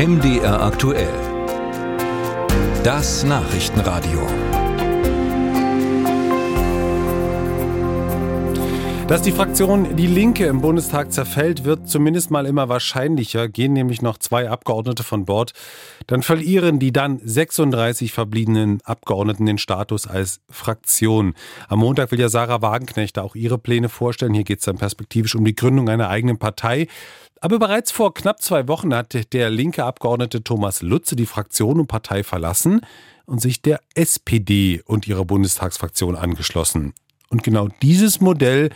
MDR aktuell. Das Nachrichtenradio. Dass die Fraktion Die Linke im Bundestag zerfällt, wird zumindest mal immer wahrscheinlicher. Gehen nämlich noch zwei Abgeordnete von Bord. Dann verlieren die dann 36 verbliebenen Abgeordneten den Status als Fraktion. Am Montag will ja Sarah Wagenknecht auch ihre Pläne vorstellen. Hier geht es dann perspektivisch um die Gründung einer eigenen Partei. Aber bereits vor knapp zwei Wochen hat der linke Abgeordnete Thomas Lutze die Fraktion und Partei verlassen und sich der SPD und ihrer Bundestagsfraktion angeschlossen. Und genau dieses Modell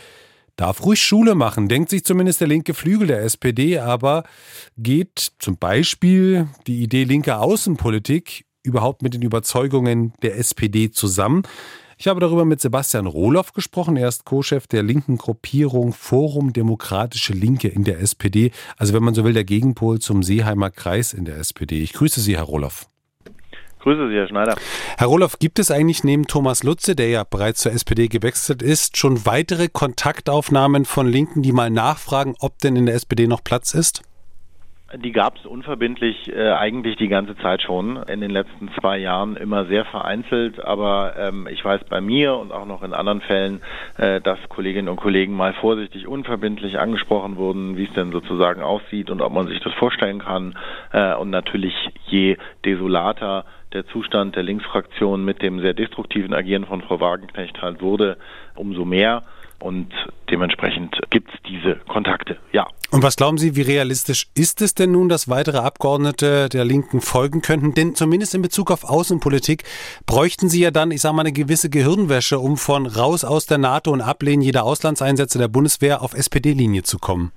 darf ruhig Schule machen, denkt sich zumindest der linke Flügel der SPD, aber geht zum Beispiel die Idee linker Außenpolitik überhaupt mit den Überzeugungen der SPD zusammen? Ich habe darüber mit Sebastian Rohloff gesprochen. Er ist Co-Chef der linken Gruppierung Forum Demokratische Linke in der SPD. Also wenn man so will, der Gegenpol zum Seeheimer Kreis in der SPD. Ich grüße Sie, Herr Rohloff. Grüße Sie, Herr Schneider. Herr Roloff, gibt es eigentlich neben Thomas Lutze, der ja bereits zur SPD gewechselt ist, schon weitere Kontaktaufnahmen von Linken, die mal nachfragen, ob denn in der SPD noch Platz ist? Die gab es unverbindlich äh, eigentlich die ganze Zeit schon. In den letzten zwei Jahren immer sehr vereinzelt, aber ähm, ich weiß bei mir und auch noch in anderen Fällen, äh, dass Kolleginnen und Kollegen mal vorsichtig unverbindlich angesprochen wurden, wie es denn sozusagen aussieht und ob man sich das vorstellen kann. Äh, und natürlich je desolater der Zustand der Linksfraktion mit dem sehr destruktiven Agieren von Frau Wagenknecht halt wurde, umso mehr. Und dementsprechend gibt es diese Kontakte, ja. Und was glauben Sie, wie realistisch ist es denn nun, dass weitere Abgeordnete der Linken folgen könnten? Denn zumindest in Bezug auf Außenpolitik bräuchten Sie ja dann, ich sage mal, eine gewisse Gehirnwäsche, um von raus aus der NATO und Ablehnen jeder Auslandseinsätze der Bundeswehr auf SPD-Linie zu kommen.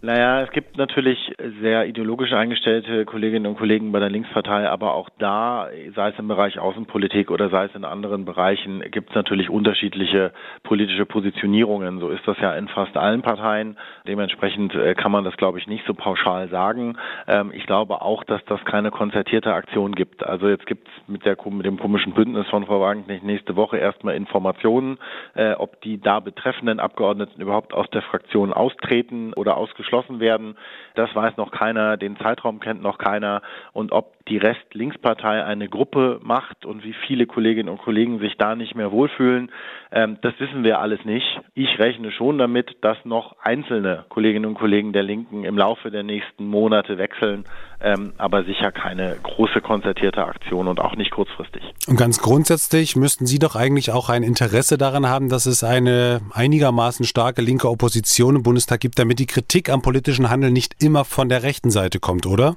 Naja, es gibt natürlich sehr ideologisch eingestellte Kolleginnen und Kollegen bei der Linkspartei, aber auch da, sei es im Bereich Außenpolitik oder sei es in anderen Bereichen, gibt es natürlich unterschiedliche politische Positionierungen. So ist das ja in fast allen Parteien. Dementsprechend äh, kann man das, glaube ich, nicht so pauschal sagen. Ähm, ich glaube auch, dass das keine konzertierte Aktion gibt. Also jetzt gibt es mit, mit dem komischen Bündnis von Frau Wagenknecht nächste Woche erstmal Informationen, äh, ob die da betreffenden Abgeordneten überhaupt aus der Fraktion austreten oder ausgeschlossen geschlossen werden. Das weiß noch keiner, den Zeitraum kennt noch keiner und ob die Rest-Linkspartei eine Gruppe macht und wie viele Kolleginnen und Kollegen sich da nicht mehr wohlfühlen, ähm, das wissen wir alles nicht. Ich rechne schon damit, dass noch einzelne Kolleginnen und Kollegen der Linken im Laufe der nächsten Monate wechseln, ähm, aber sicher keine große konzertierte Aktion und auch nicht kurzfristig. Und ganz grundsätzlich müssten Sie doch eigentlich auch ein Interesse daran haben, dass es eine einigermaßen starke linke Opposition im Bundestag gibt, damit die Kritik am politischen Handeln nicht immer von der rechten Seite kommt, oder?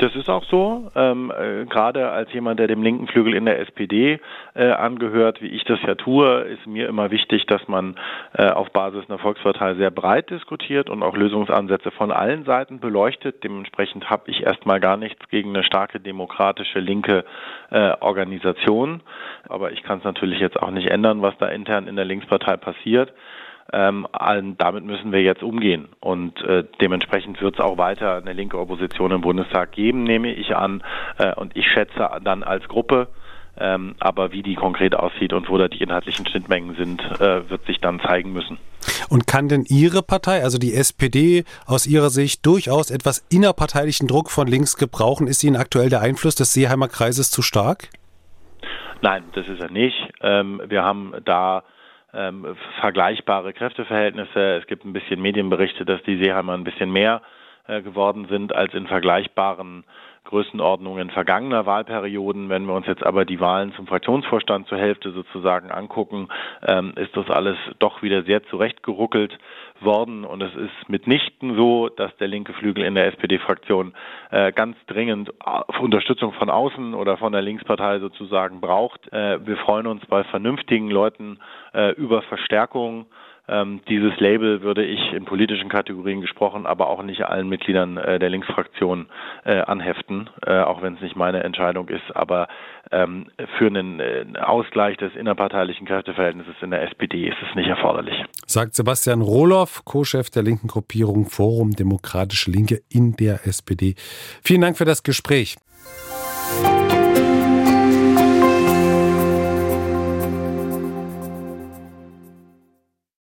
Das ist auch so. Ähm, äh, gerade als jemand, der dem linken Flügel in der SPD äh, angehört, wie ich das ja tue, ist mir immer wichtig, dass man äh, auf Basis einer Volkspartei sehr breit diskutiert und auch Lösungsansätze von allen Seiten beleuchtet. Dementsprechend habe ich erstmal gar nichts gegen eine starke demokratische linke äh, Organisation. Aber ich kann es natürlich jetzt auch nicht ändern, was da intern in der Linkspartei passiert. Ähm, damit müssen wir jetzt umgehen. Und äh, dementsprechend wird es auch weiter eine linke Opposition im Bundestag geben, nehme ich an. Äh, und ich schätze dann als Gruppe, ähm, aber wie die konkret aussieht und wo da die inhaltlichen Schnittmengen sind, äh, wird sich dann zeigen müssen. Und kann denn Ihre Partei, also die SPD, aus Ihrer Sicht durchaus etwas innerparteilichen Druck von links gebrauchen? Ist Ihnen aktuell der Einfluss des Seeheimer Kreises zu stark? Nein, das ist er nicht. Ähm, wir haben da ähm, vergleichbare Kräfteverhältnisse. Es gibt ein bisschen Medienberichte, dass die Seeheimer ein bisschen mehr äh, geworden sind als in vergleichbaren Größenordnungen vergangener Wahlperioden. Wenn wir uns jetzt aber die Wahlen zum Fraktionsvorstand zur Hälfte sozusagen angucken, ähm, ist das alles doch wieder sehr zurechtgeruckelt worden. Und es ist mitnichten so, dass der linke Flügel in der SPD-Fraktion äh, ganz dringend Unterstützung von außen oder von der Linkspartei sozusagen braucht. Äh, wir freuen uns bei vernünftigen Leuten äh, über Verstärkung ähm, dieses Label würde ich in politischen Kategorien gesprochen, aber auch nicht allen Mitgliedern äh, der Linksfraktion äh, anheften, äh, auch wenn es nicht meine Entscheidung ist. Aber ähm, für einen äh, Ausgleich des innerparteilichen Kräfteverhältnisses in der SPD ist es nicht erforderlich. Sagt Sebastian Rohloff, Co-Chef der linken Gruppierung Forum Demokratische Linke in der SPD. Vielen Dank für das Gespräch.